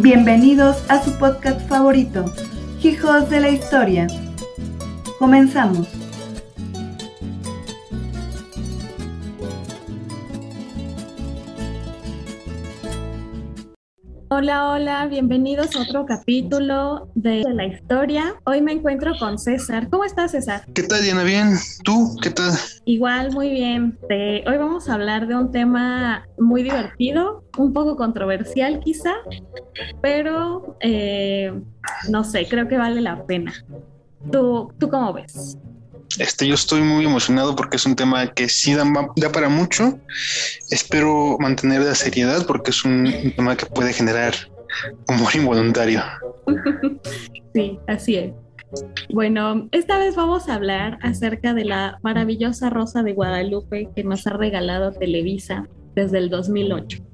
Bienvenidos a su podcast favorito, Hijos de la Historia. Comenzamos. Hola, hola, bienvenidos a otro capítulo de la historia. Hoy me encuentro con César. ¿Cómo estás, César? ¿Qué tal, Diana? Bien. ¿Tú? ¿Qué tal? Igual, muy bien. hoy vamos a hablar de un tema muy divertido, un poco controversial quizá, pero eh, no sé, creo que vale la pena. ¿Tú, ¿Tú cómo ves? Este, yo estoy muy emocionado porque es un tema que sí da, para mucho. Espero mantener la seriedad porque es un, tema que puede generar humor involuntario. sí, así es. Bueno, esta vez vamos a hablar acerca de la maravillosa Rosa de Guadalupe que nos ha regalado Televisa desde el 2008.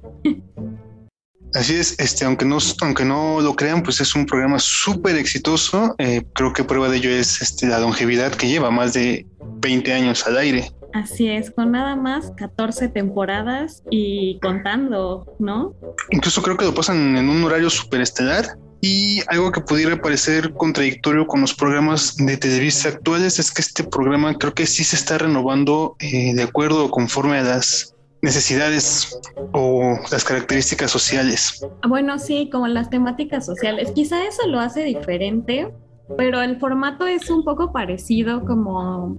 Así es, este, aunque no, aunque no lo crean, pues es un programa súper exitoso. Eh, creo que prueba de ello es este, la longevidad que lleva, más de 20 años al aire. Así es, con nada más 14 temporadas y contando, ¿no? Incluso creo que lo pasan en un horario súper estelar. Y algo que pudiera parecer contradictorio con los programas de televisión actuales es que este programa creo que sí se está renovando eh, de acuerdo o conforme a las necesidades o las características sociales. Bueno, sí, como las temáticas sociales. Quizá eso lo hace diferente, pero el formato es un poco parecido como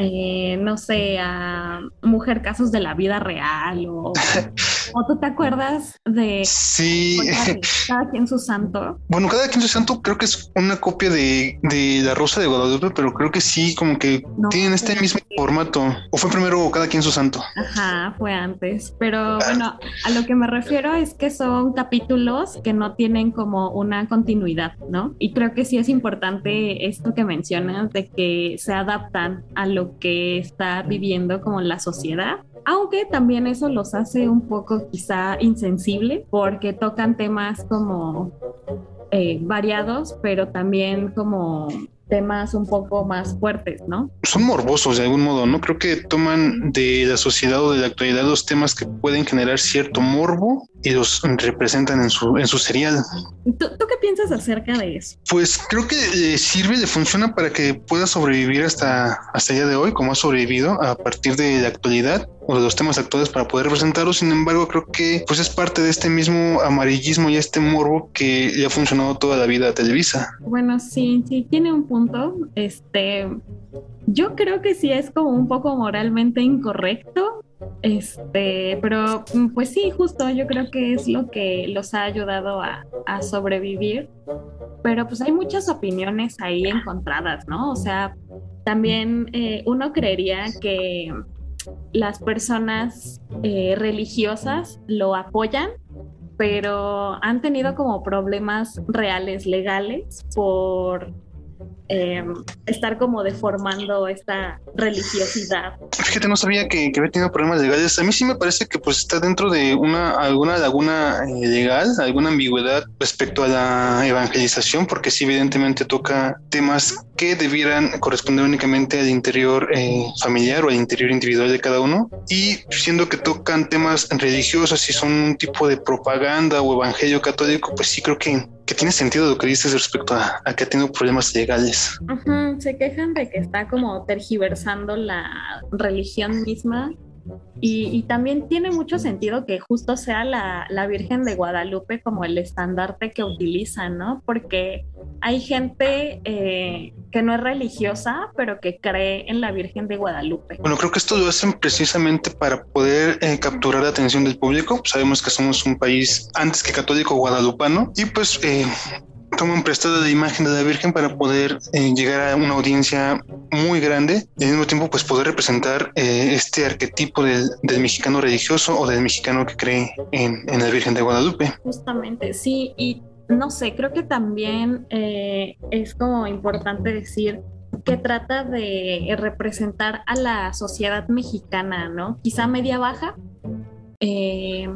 eh, no sé, a Mujer Casos de la Vida Real o, o tú te acuerdas de sí. cada quien su santo. Bueno, cada quien su santo creo que es una copia de, de La Rosa de Guadalupe, pero creo que sí, como que tienen este mismo formato. ¿O fue primero cada quien su santo? Ajá, fue antes. Pero bueno, a lo que me refiero es que son capítulos que no tienen como una continuidad, ¿no? Y creo que sí es importante esto que mencionas de que se adaptan a lo que está viviendo como la sociedad aunque también eso los hace un poco quizá insensible porque tocan temas como eh, variados, pero también como temas un poco más fuertes, ¿no? Son morbosos de algún modo, ¿no? Creo que toman de la sociedad o de la actualidad los temas que pueden generar cierto morbo y los representan en su, en su serial. ¿Tú, qué piensas acerca de eso? Pues creo que le sirve, le funciona para que pueda sobrevivir hasta, hasta el día de hoy, como ha sobrevivido a partir de la actualidad o de los temas actuales para poder representarlo. Sin embargo, creo que pues es parte de este mismo amarillismo y este morbo que le ha funcionado toda la vida a Televisa. Bueno, sí, sí, tiene un punto. Este, yo creo que sí es como un poco moralmente incorrecto. Este, pero pues sí, justo yo creo que es lo que los ha ayudado a, a sobrevivir. Pero pues hay muchas opiniones ahí encontradas, ¿no? O sea, también eh, uno creería que las personas eh, religiosas lo apoyan, pero han tenido como problemas reales, legales, por Em, estar como deformando esta religiosidad. Fíjate, no sabía que, había tenido problemas legales. A mí sí me parece que pues está dentro de una alguna laguna eh, legal, alguna ambigüedad respecto a la evangelización, porque sí evidentemente toca temas que debieran corresponder únicamente al interior eh, familiar o al interior individual de cada uno. Y siendo que tocan temas religiosos y son un tipo de propaganda o evangelio católico, pues sí creo que que tiene sentido lo que dices respecto a, que ha tenido problemas legales. Se quejan de que está como tergiversando la religión misma y, también tiene mucho sentido que justo sea la, Virgen de Guadalupe como el estandarte que utilizan, ¿no? Porque hay gente eh, que no es religiosa, pero que cree en la Virgen de Guadalupe. Bueno, creo que esto lo hacen precisamente para poder eh, capturar la atención del público. Sabemos que somos un país antes que católico guadalupano y pues eh, toman prestada la imagen de la Virgen para poder eh, llegar a una audiencia muy grande y al mismo tiempo pues poder representar eh, este arquetipo del, mexicano religioso o del mexicano que cree en, la Virgen de Guadalupe. Justamente, sí, y no sé, creo que también eh, es como importante decir que trata de representar a la sociedad mexicana, ¿no? Quizá media baja, eh,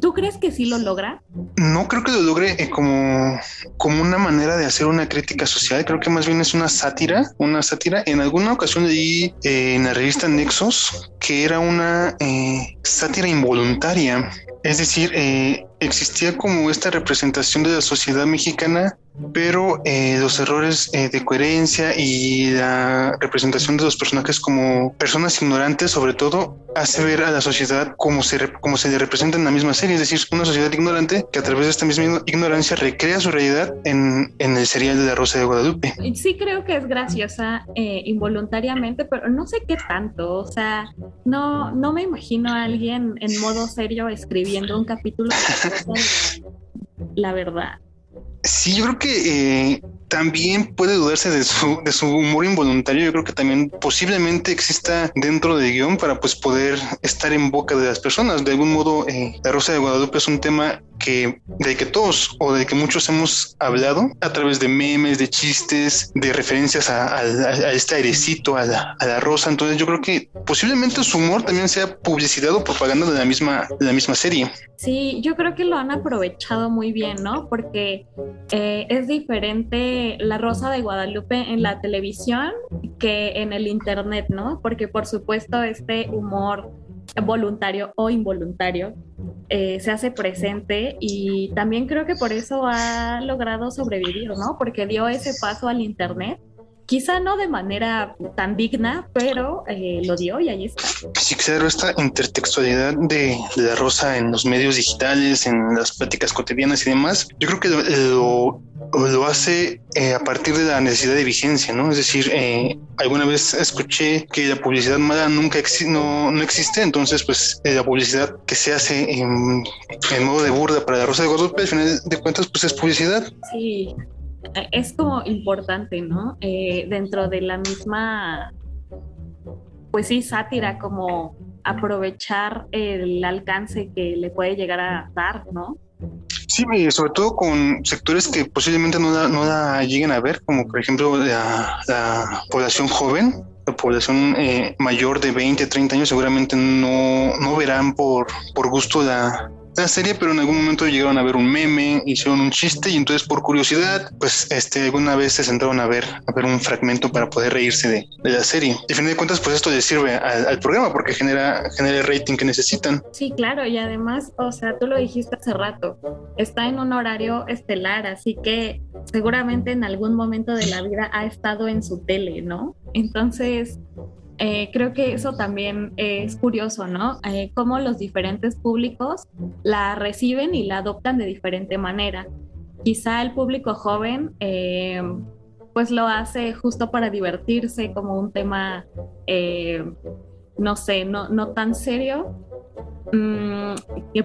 ¿Tú crees que sí lo logra? No creo que lo logre eh, como, como una manera de hacer una crítica social. Creo que más bien es una sátira, una sátira. En alguna ocasión leí eh, en la revista Nexos que era una sátira involuntaria. Es decir, existía como esta representación de la sociedad mexicana pero eh, los errores eh, de coherencia y la representación de los personajes como personas ignorantes, sobre todo, hace ver a la sociedad como se, como se le representa en la misma serie, es decir, una sociedad ignorante que a través de esta misma ignorancia recrea su realidad en, en el serial de la Rosa de Guadalupe. Sí creo que es graciosa eh, involuntariamente, pero no sé qué tanto, o sea, no, no me imagino a alguien en modo serio escribiendo un capítulo la verdad. Sí, yo creo que eh, también puede dudarse de su, de su humor involuntario. Yo creo que también posiblemente exista dentro del guion para pues poder estar en boca de las personas. De algún modo, eh, la Rosa de Guadalupe es un tema que de que todos o de que muchos hemos hablado a través de memes, de chistes, de referencias a, este airecito, a la, a la, rosa. Entonces yo creo que posiblemente su humor también sea publicidad o propaganda de la misma, de la misma serie. Sí, yo creo que lo han aprovechado muy bien, ¿no? Porque eh, es diferente la rosa de Guadalupe en la televisión que en el internet, ¿no? Porque por supuesto este humor voluntario o involuntario eh, se hace presente y también creo que por eso ha logrado sobrevivir, ¿no? Porque dio ese paso al Internet. Quizá no de manera tan digna, pero eh, lo dio y ahí está. Sí, claro, esta intertextualidad de, la Rosa en los medios digitales, en las pláticas cotidianas y demás, yo creo que lo, lo hace eh, a partir de la necesidad de vigencia, ¿no? Es decir, eh, alguna vez escuché que la publicidad mala nunca no, no, existe, entonces pues eh, la publicidad que se hace en, modo de burda para la Rosa de Guadalupe, al final de cuentas pues es publicidad. Sí, es como importante, ¿no? dentro de la misma, pues sí, sátira, como aprovechar el alcance que le puede llegar a dar, ¿no? Sí, sobre todo con sectores que posiblemente no la, no lleguen a ver, como por ejemplo la, población joven, la población eh, mayor de 20, 30 años seguramente no, no verán por, por gusto la, la serie, pero en algún momento llegaron a ver un meme, hicieron un chiste y entonces por curiosidad, pues este, alguna vez se sentaron a ver, a ver un fragmento para poder reírse de, la serie. Y a fin de cuentas, pues esto les sirve al, programa porque genera, genera el rating que necesitan. Sí, claro, y además, o sea, tú lo dijiste hace rato, está en un horario estelar, así que seguramente en algún momento de la vida ha estado en su tele, ¿no? Entonces, eh, creo que eso también es curioso, ¿no? Eh, cómo los diferentes públicos la reciben y la adoptan de diferente manera. Quizá el público joven, eh, pues lo hace justo para divertirse, como un tema, no sé, no, no tan serio, mm,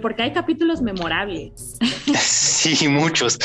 porque hay capítulos memorables. Sí, muchos.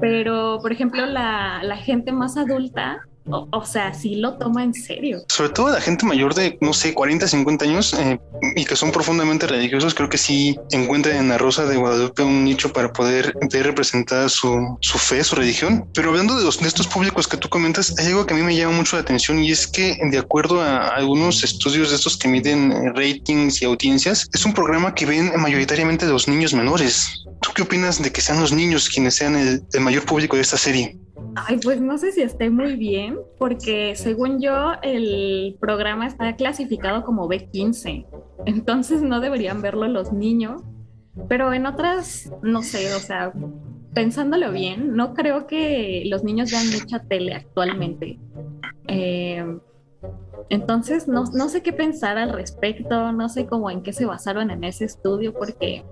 Pero, por ejemplo, la, la gente más adulta o, sea, sí lo toma en serio. Sobre todo la gente mayor de, no sé, 40, 50 años eh, y que son profundamente religiosos, creo que sí encuentran en la Rosa de Guadalupe un nicho para poder ver representada su, fe, su religión. Pero hablando de, los, de estos públicos que tú comentas, hay algo que a mí me llama mucho la atención y es que de acuerdo a algunos estudios de estos que miden ratings y audiencias, es un programa que ven mayoritariamente los niños menores. ¿Tú qué opinas de que sean los niños quienes sean el mayor público de esta serie? Ay, pues no sé si esté muy bien, porque según yo el programa está clasificado como B15, entonces no deberían verlo los niños, pero en otras, no sé, o sea, pensándolo bien, no creo que los niños vean mucha tele actualmente. Eh, entonces, no, no sé qué pensar al respecto, no sé cómo en qué se basaron en ese estudio, porque,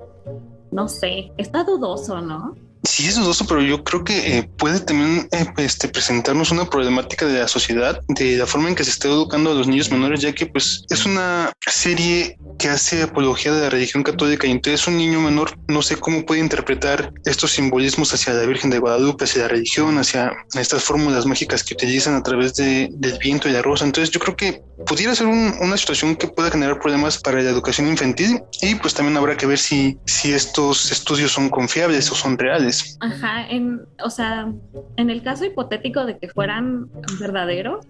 no sé, está dudoso, ¿no? Sí, es dudoso, pero yo creo que eh, puede también eh, este, presentarnos una problemática de la sociedad, de la forma en que se está educando a los niños menores, ya que pues es una serie que hace apología de la religión católica y entonces un niño menor no sé cómo puede interpretar estos simbolismos hacia la Virgen de Guadalupe, hacia la religión, hacia estas fórmulas mágicas que utilizan a través de, del viento y la rosa. Entonces yo creo que pudiera ser una situación que pueda generar problemas para la educación infantil y pues también habrá que ver si, si estos estudios son confiables o son reales. Ajá, en, o sea, en el caso hipotético de que fueran verdaderos,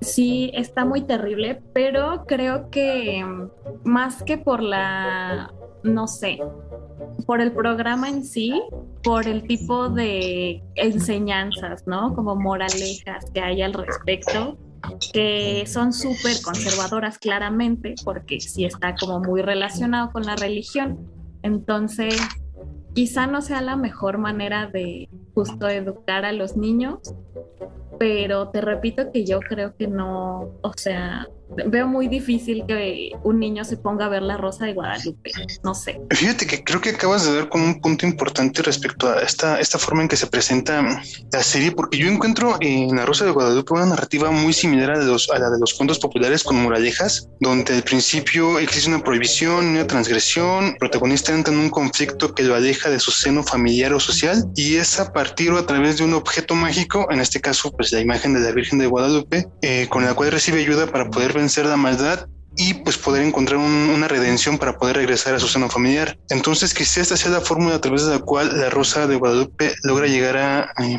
sí está muy terrible, pero creo que más que por la, no sé, por el programa en sí, por el tipo de enseñanzas, ¿no? Como moralejas que hay al respecto, que son súper conservadoras claramente, porque sí está como muy relacionado con la religión. Entonces, quizá no sea la mejor manera de justo educar a los niños, pero te repito que yo creo que no, o sea, veo muy difícil que un niño se ponga a ver la Rosa de Guadalupe. No sé. Fíjate que creo que acabas de dar como un punto importante respecto a esta, esta forma en que se presenta la serie, porque yo encuentro en la Rosa de Guadalupe una narrativa muy similar a, los, a la de los cuentos populares con moralejas, donde al principio existe una prohibición, una transgresión, el protagonista entra en un conflicto que lo aleja de su seno familiar o social y es a partir o a través de un objeto mágico, en este caso pues la imagen de la Virgen de Guadalupe, eh, con la cual recibe ayuda para poder vencer la maldad y pues poder encontrar una redención para poder regresar a su seno familiar. Entonces quizás esta sea la fórmula a través de la cual la Rosa de Guadalupe logra llegar a eh,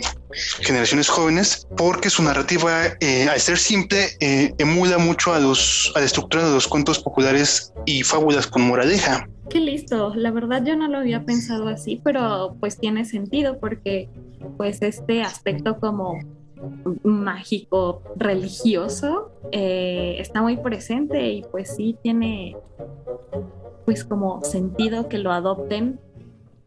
generaciones jóvenes porque su narrativa eh, al ser simple eh, emula mucho a los a la estructura de los cuentos populares y fábulas con moraleja. Qué listo, la verdad yo no lo había pensado así, pero pues tiene sentido porque pues este aspecto como mágico religioso eh, está muy presente y pues sí tiene pues como sentido que lo adopten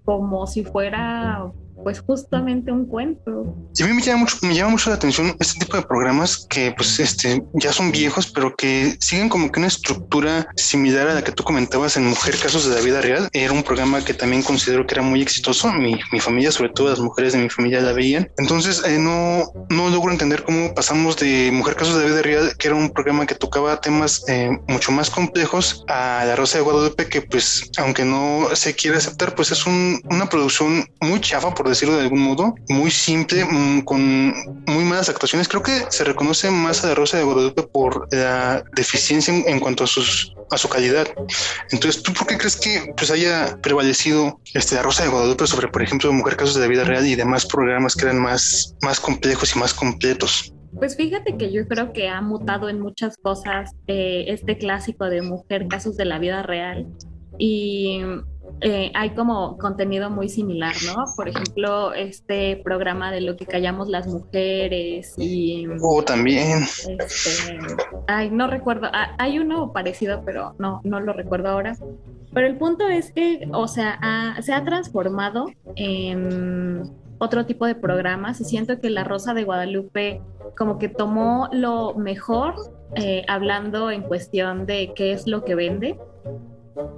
como si fuera pues justamente un cuento. Y a mí me llama mucho, me llama mucho la atención este tipo de programas que pues este ya son viejos, pero que siguen como que una estructura similar a la que tú comentabas en Mujer Casos de la Vida Real. Era un programa que también considero que era muy exitoso. Mi, mi familia, sobre todo las mujeres de mi familia la veían. Entonces eh, no, no logro entender cómo pasamos de Mujer Casos de la Vida Real, que era un programa que tocaba temas eh, mucho más complejos, a La Rosa de Guadalupe, que pues aunque no se quiere aceptar, pues es un, una producción muy chafa por decirlo de algún modo, muy simple, mm, con muy malas actuaciones. Creo que se reconoce más a la Rosa de Guadalupe por la deficiencia en, cuanto a sus a su calidad. Entonces, ¿tú por qué crees que pues haya prevalecido este la Rosa de Guadalupe sobre, por ejemplo, Mujer Casos de la Vida Real y demás programas que eran más, más complejos y más completos? Pues fíjate que yo creo que ha mutado en muchas cosas eh, este clásico de Mujer Casos de la Vida Real. Y eh, hay como contenido muy similar, ¿no? Por ejemplo, este programa de lo que callamos las mujeres y... Oh, también. Este, ay, no recuerdo, ah, hay uno parecido, pero no, no lo recuerdo ahora. Pero el punto es que, o sea, se ha transformado en otro tipo de programas y siento que La Rosa de Guadalupe como que tomó lo mejor eh, hablando en cuestión de qué es lo que vende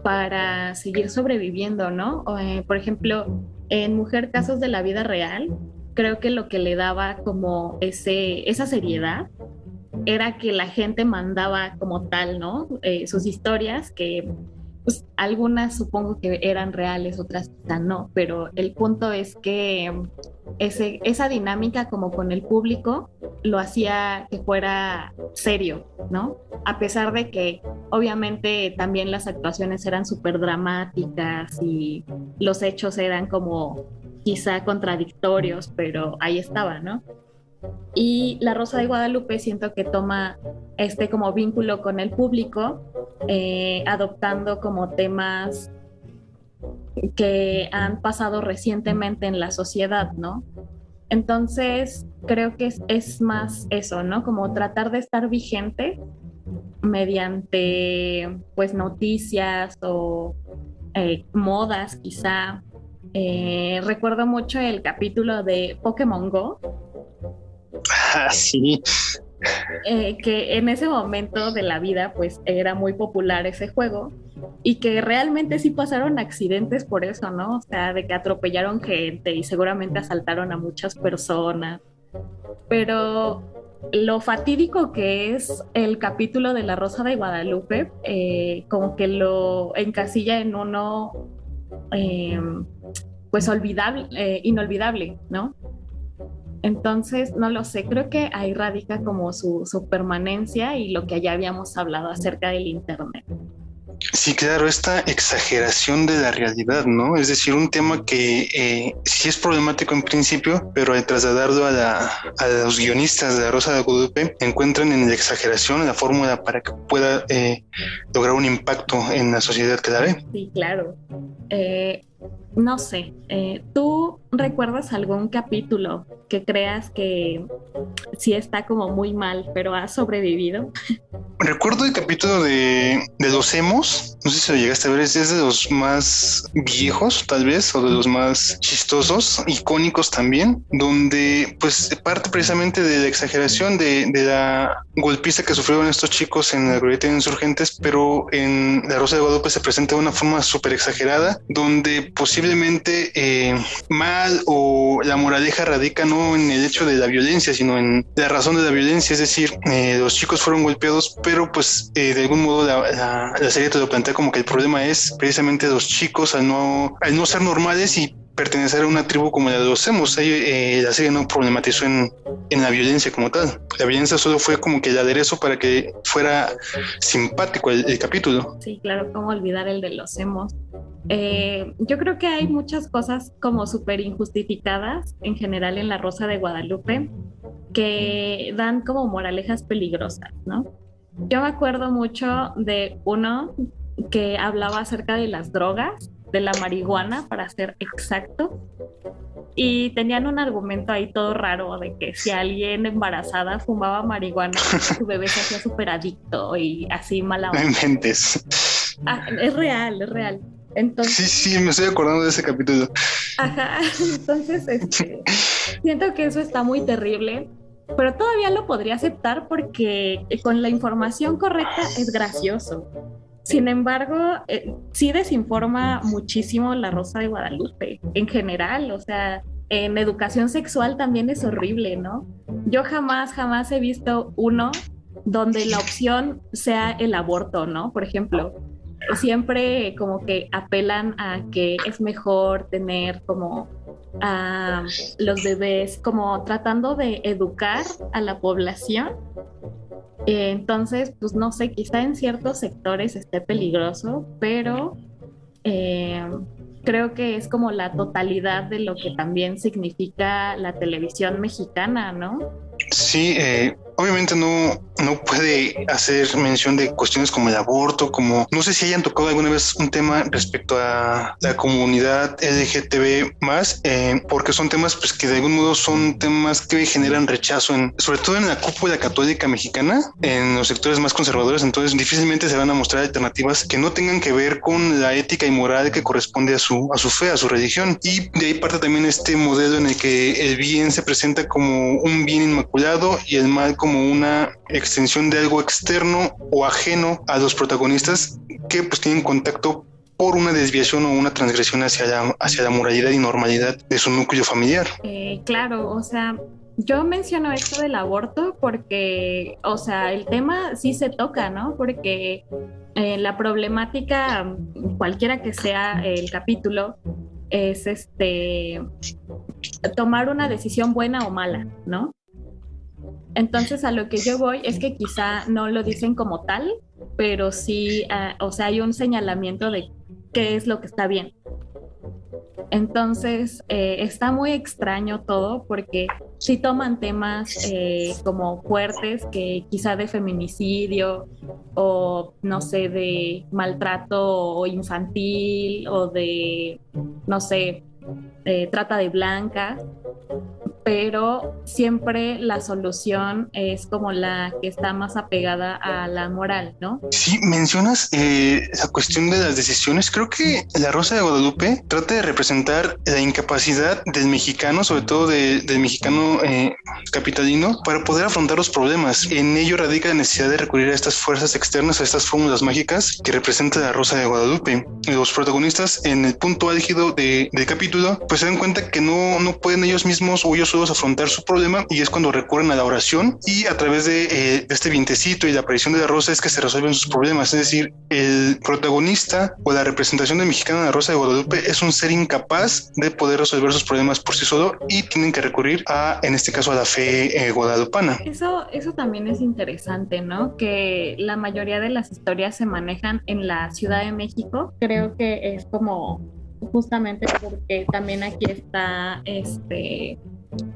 para seguir sobreviviendo, ¿no? Eh, por ejemplo, en Mujer Casos de la Vida Real, creo que lo que le daba como ese, esa seriedad era que la gente mandaba como tal, ¿no? Eh, sus historias, que pues, algunas supongo que eran reales, otras quizá no, pero el punto es que ese, esa dinámica como con el público lo hacía que fuera serio, ¿no? A pesar de que obviamente también las actuaciones eran súper dramáticas y los hechos eran como quizá contradictorios, pero ahí estaba, ¿no? Y La Rosa de Guadalupe siento que toma este como vínculo con el público, eh, adoptando como temas que han pasado recientemente en la sociedad, ¿no? Entonces, creo que es, más eso, ¿no? Como tratar de estar vigente mediante, pues, noticias o eh, modas, quizá. Eh, recuerdo mucho el capítulo de Pokémon Go. Ah, sí. Eh, que en ese momento de la vida, pues, era muy popular ese juego y que realmente sí pasaron accidentes por eso, ¿no? O sea, de que atropellaron gente y seguramente asaltaron a muchas personas. Pero lo fatídico que es el capítulo de La Rosa de Guadalupe, eh, como que lo encasilla en uno, eh, pues olvidable, eh, inolvidable, ¿no? Entonces, no lo sé, creo que ahí radica como su, su permanencia y lo que ya habíamos hablado acerca del Internet. Sí, claro, esta exageración de la realidad, ¿no? Es decir, un tema que eh, sí es problemático en principio, pero al trasladarlo a, la, a los guionistas de la Rosa de Guadalupe, encuentran en la exageración la fórmula para que pueda eh, lograr un impacto en la sociedad que la ve. Sí, claro. Eh, no sé, tú recuerdas algún capítulo que creas que sí está como muy mal, pero ha sobrevivido? Recuerdo el capítulo de, de los emos, no sé si lo llegaste a ver, es de los más viejos tal vez, o de los más chistosos, icónicos también, donde pues parte precisamente de la exageración de, de la golpiza que sufrieron estos chicos en la glorieta de insurgentes, pero en La Rosa de Guadalupe se presenta de una forma súper exagerada, donde posiblemente eh, mal o la moraleja radica no en el hecho de la violencia, sino en la razón de la violencia, es decir, eh, los chicos fueron golpeados, pero pues eh, de algún modo la, la, serie te lo plantea como que el problema es precisamente los chicos al no, al no ser normales y pertenecer a una tribu como la de los Hemos. Eh, la serie no problematizó en, en, la violencia como tal. La violencia solo fue como que el aderezo para que fuera simpático el, el capítulo. Sí, claro, cómo olvidar el de los Hemos. Eh, yo creo que hay muchas cosas como súper injustificadas en general en La Rosa de Guadalupe que dan como moralejas peligrosas, ¿no? Yo me acuerdo mucho de uno que hablaba acerca de las drogas de la marihuana, para ser exacto. Y tenían un argumento ahí todo raro de que si alguien embarazada fumaba marihuana, su bebé se hacía súper adicto y así mala No inventes. Ah, es real, es real. Entonces, sí, sí, me estoy acordando de ese capítulo. Ajá, entonces este, siento que eso está muy terrible, pero todavía lo podría aceptar porque con la información correcta es gracioso. Sin embargo, eh, sí desinforma muchísimo la Rosa de Guadalupe en general, o sea, en educación sexual también es horrible, ¿no? Yo jamás, jamás he visto uno donde la opción sea el aborto, ¿no? Por ejemplo, siempre como que apelan a que es mejor tener como a los bebés, como tratando de educar a la población eh, entonces, pues no sé, quizá en ciertos sectores esté peligroso, pero eh, creo que es como la totalidad de lo que también significa la televisión mexicana, ¿no? Sí, eh, obviamente no, no puede hacer mención de cuestiones como el aborto, como no sé si hayan tocado alguna vez un tema respecto a la comunidad LGTB más, eh, porque son temas pues que de algún modo son temas que generan rechazo, en, sobre todo en la cúpula católica mexicana, en los sectores más conservadores, entonces difícilmente se van a mostrar alternativas que no tengan que ver con la ética y moral que corresponde a su, a su fe, a su religión. Y de ahí parte también este modelo en el que el bien se presenta como un bien inmaculado y el mal como una extensión de algo externo o ajeno a los protagonistas que pues tienen contacto por una desviación o una transgresión hacia la, hacia la moralidad y normalidad de su núcleo familiar. Eh, claro, o sea, yo menciono esto del aborto porque, o sea, el tema sí se toca, ¿no? Porque eh, la problemática, cualquiera que sea el capítulo, es este tomar una decisión buena o mala, ¿no? Entonces a lo que yo voy es que quizá no lo dicen como tal, pero sí, uh, o sea, hay un señalamiento de qué es lo que está bien. Entonces eh, está muy extraño todo porque sí toman temas eh, como fuertes que quizá de feminicidio o no sé, de maltrato infantil o de, no sé, eh, trata de blancas pero siempre la solución es como la que está más apegada a la moral, ¿no? Sí, mencionas eh, la cuestión de las decisiones. Creo que la Rosa de Guadalupe trata de representar la incapacidad del mexicano, sobre todo de, del mexicano eh, capitalino, para poder afrontar los problemas. En ello radica la necesidad de recurrir a estas fuerzas externas, a estas fórmulas mágicas que representa la Rosa de Guadalupe. Los protagonistas en el punto álgido de, del capítulo, pues se dan cuenta que no, no pueden ellos mismos o ellos afrontar su problema y es cuando recurren a la oración y a través de, eh, de este vientecito y la aparición de la rosa es que se resuelven sus problemas. Es decir, el protagonista o la representación del mexicano en la rosa de Guadalupe es un ser incapaz de poder resolver sus problemas por sí solo y tienen que recurrir a, en este caso, a la fe eh, guadalupana. Eso, eso también es interesante, ¿no? Que la mayoría de las historias se manejan en la Ciudad de México. Creo que es como justamente porque también aquí está este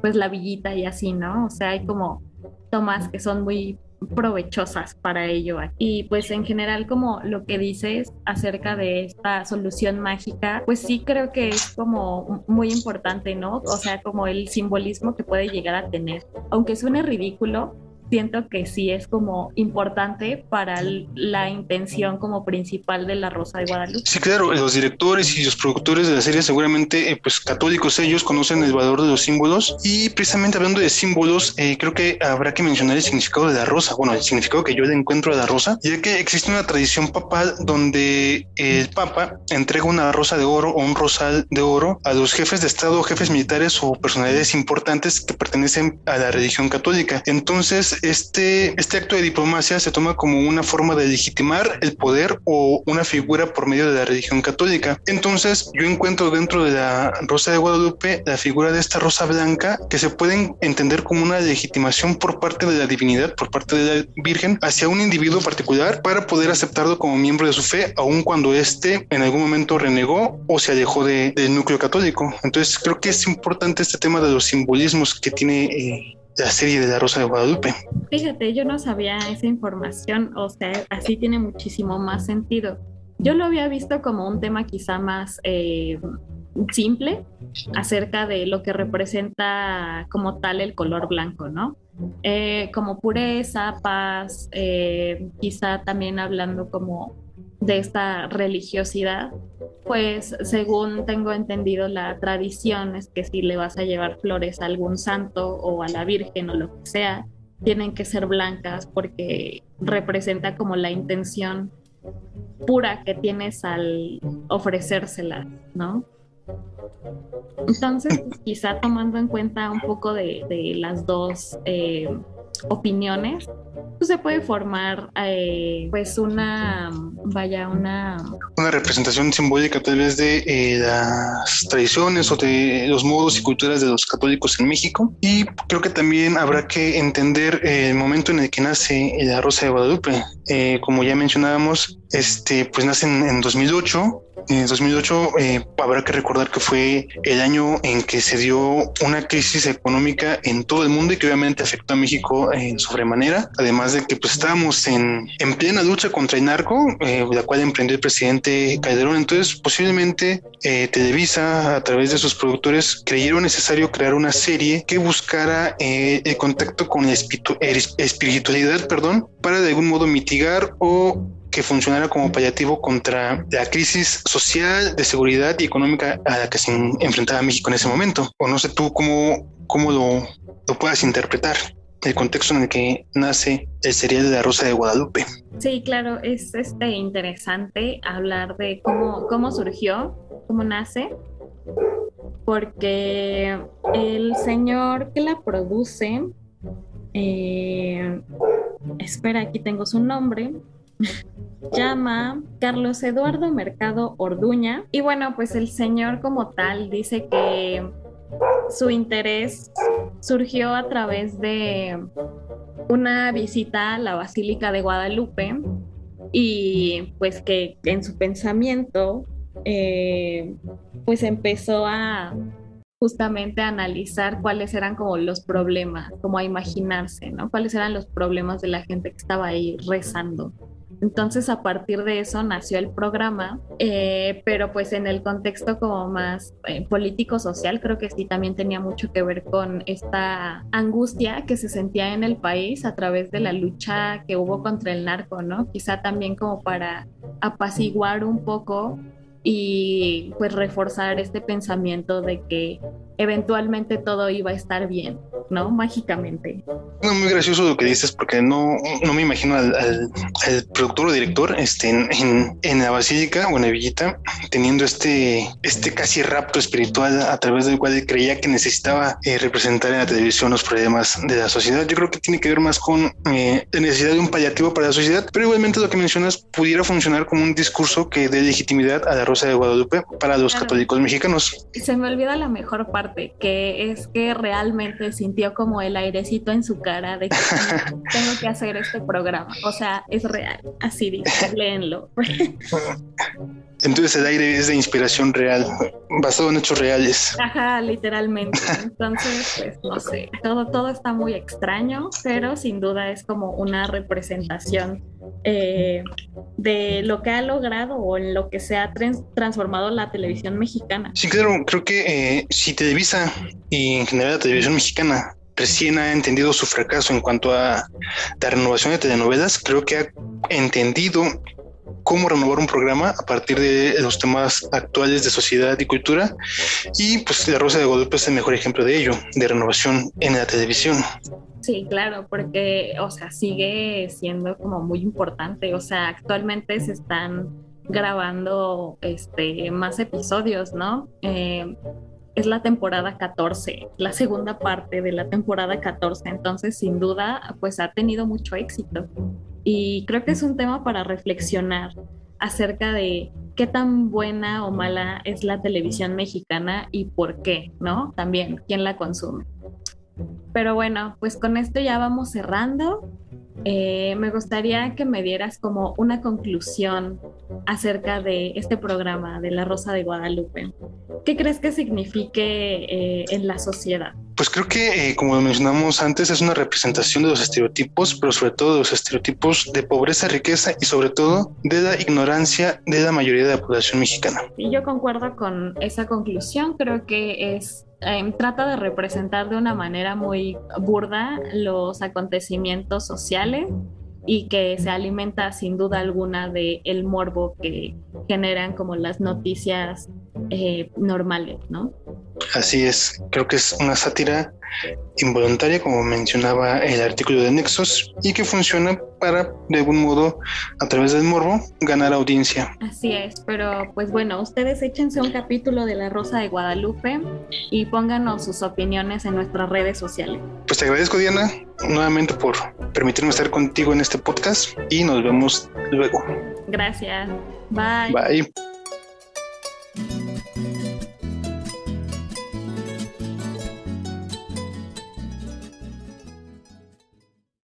pues la villita y así, ¿no? O sea, hay como tomas que son muy provechosas para ello. Y pues en general como lo que dices acerca de esta solución mágica, pues sí creo que es como muy importante, ¿no? O sea, como el simbolismo que puede llegar a tener. Aunque suene ridículo, siento que sí es como importante para la intención como principal de La Rosa de Guadalupe. Sí, claro, los directores y los productores de la serie seguramente, eh, pues católicos ellos, conocen el valor de los símbolos y precisamente hablando de símbolos, eh, creo que habrá que mencionar el significado de la rosa, bueno, el significado que yo le encuentro a la rosa, ya que existe una tradición papal donde el papa entrega una rosa de oro o un rosal de oro a los jefes de Estado, jefes militares o personalidades importantes que pertenecen a la religión católica. Entonces, este, este acto de diplomacia se toma como una forma de legitimar el poder o una figura por medio de la religión católica. Entonces yo encuentro dentro de la Rosa de Guadalupe la figura de esta rosa blanca que se puede entender como una legitimación por parte de la divinidad, por parte de la Virgen, hacia un individuo particular para poder aceptarlo como miembro de su fe, aun cuando éste en algún momento renegó o se alejó del núcleo católico. Entonces creo que es importante este tema de los simbolismos que tiene eh, la serie de La Rosa de Guadalupe. Fíjate, yo no sabía esa información, o sea, así tiene muchísimo más sentido. Yo lo había visto como un tema quizá más eh, simple acerca de lo que representa como tal el color blanco, ¿no? Eh, como pureza, paz, eh, quizá también hablando como de esta religiosidad, pues según tengo entendido la tradición es que si le vas a llevar flores a algún santo o a la Virgen o lo que sea, tienen que ser blancas porque representa como la intención pura que tienes al ofrecérsela, ¿no? Entonces, quizá tomando en cuenta un poco de, las dos eh, opiniones, pues se puede formar eh, pues una, vaya, una... Una representación simbólica tal vez de eh, las tradiciones o de los modos y culturas de los católicos en México. Y creo que también habrá que entender el momento en el que nace la Rosa de Guadalupe. Eh, como ya mencionábamos, este, pues nace en, en 2008 en 2008 eh, habrá que recordar que fue el año en que se dio una crisis económica en todo el mundo y que obviamente afectó a México en sobremanera, además de que pues estábamos en, en plena lucha contra el narco, eh, la cual emprendió el presidente Calderón. Entonces posiblemente eh, Televisa a través de sus productores creyeron necesario crear una serie que buscara el contacto con la espiritualidad, perdón, para de algún modo mitigar o que funcionara como paliativo contra la crisis social, de seguridad y económica a la que se enfrentaba México en ese momento. O no sé tú cómo, cómo lo, lo puedas interpretar el contexto en el que nace el serial de la Rosa de Guadalupe. Sí, claro, es este interesante hablar de cómo, cómo surgió, cómo nace, porque el señor que la produce, eh, espera, aquí tengo su nombre, llama Carlos Eduardo Mercado Orduña. Y bueno, pues el señor como tal dice que su interés surgió a través de una visita a la Basílica de Guadalupe y pues que en su pensamiento eh, pues empezó a justamente analizar cuáles eran como los problemas, como a imaginarse, ¿no? Cuáles eran los problemas de la gente que estaba ahí rezando. Entonces a partir de eso nació el programa, eh, pero pues en el contexto como más eh, político-social creo que sí también tenía mucho que ver con esta angustia que se sentía en el país a través de la lucha que hubo contra el narco, ¿no? Quizá también como para apaciguar un poco y pues reforzar este pensamiento de que eventualmente todo iba a estar bien, ¿no? Mágicamente. No, muy gracioso lo que dices porque no, no me imagino al, productor o director este, en, en, la basílica o en la villita teniendo este, este casi rapto espiritual a través del cual él creía que necesitaba eh, representar en la televisión los problemas de la sociedad. Yo creo que tiene que ver más con eh, la necesidad de un paliativo para la sociedad, pero igualmente lo que mencionas pudiera funcionar como un discurso que dé legitimidad a la Rosa de Guadalupe para los católicos mexicanos. Se me olvida la mejor parte que es que realmente sintió como el airecito en su cara de que tengo que hacer este programa. O sea, es real, así dice, léenlo. Entonces el aire es de inspiración real, basado en hechos reales. Ajá, literalmente. Entonces, pues no sé, todo, todo está muy extraño, pero sin duda es como una representación eh, de lo que ha logrado o en lo que se ha transformado la televisión mexicana. Sí, claro, creo que eh, si Televisa y en general la televisión mexicana recién ha entendido su fracaso en cuanto a la renovación de telenovelas, creo que ha entendido cómo renovar un programa a partir de los temas actuales de sociedad y cultura. Y pues La Rosa de Guadalupe es el mejor ejemplo de ello, de renovación en la televisión. Sí, claro, porque, o sea, sigue siendo como muy importante. O sea, actualmente se están grabando este, más episodios, ¿no? Eh, es la temporada 14, la segunda parte de la temporada 14, entonces sin duda pues ha tenido mucho éxito y creo que es un tema para reflexionar acerca de qué tan buena o mala es la televisión mexicana y por qué, ¿no? También, quién la consume. Pero bueno, pues con esto ya vamos cerrando. Eh, me gustaría que me dieras como una conclusión acerca de este programa de La Rosa de Guadalupe. ¿Qué crees que signifique eh, en la sociedad? Pues creo que, eh, como mencionamos antes, es una representación de los estereotipos, pero sobre todo de los estereotipos de pobreza, riqueza y sobre todo de la ignorancia de la mayoría de la población mexicana. Y yo concuerdo con esa conclusión, creo que es Em, trata de representar de una manera muy burda los acontecimientos sociales y que se alimenta sin duda alguna de el morbo que generan como las noticias eh, normales, ¿no? Así es, creo que es una sátira involuntaria, como mencionaba el artículo de Nexos, y que funciona para, de algún modo, a través del morbo, ganar audiencia. Así es, pero pues bueno, ustedes échense un capítulo de La Rosa de Guadalupe y pónganos sus opiniones en nuestras redes sociales. Pues te agradezco, Diana, nuevamente por permitirme estar contigo en este podcast y nos vemos luego. Gracias. Bye. Bye.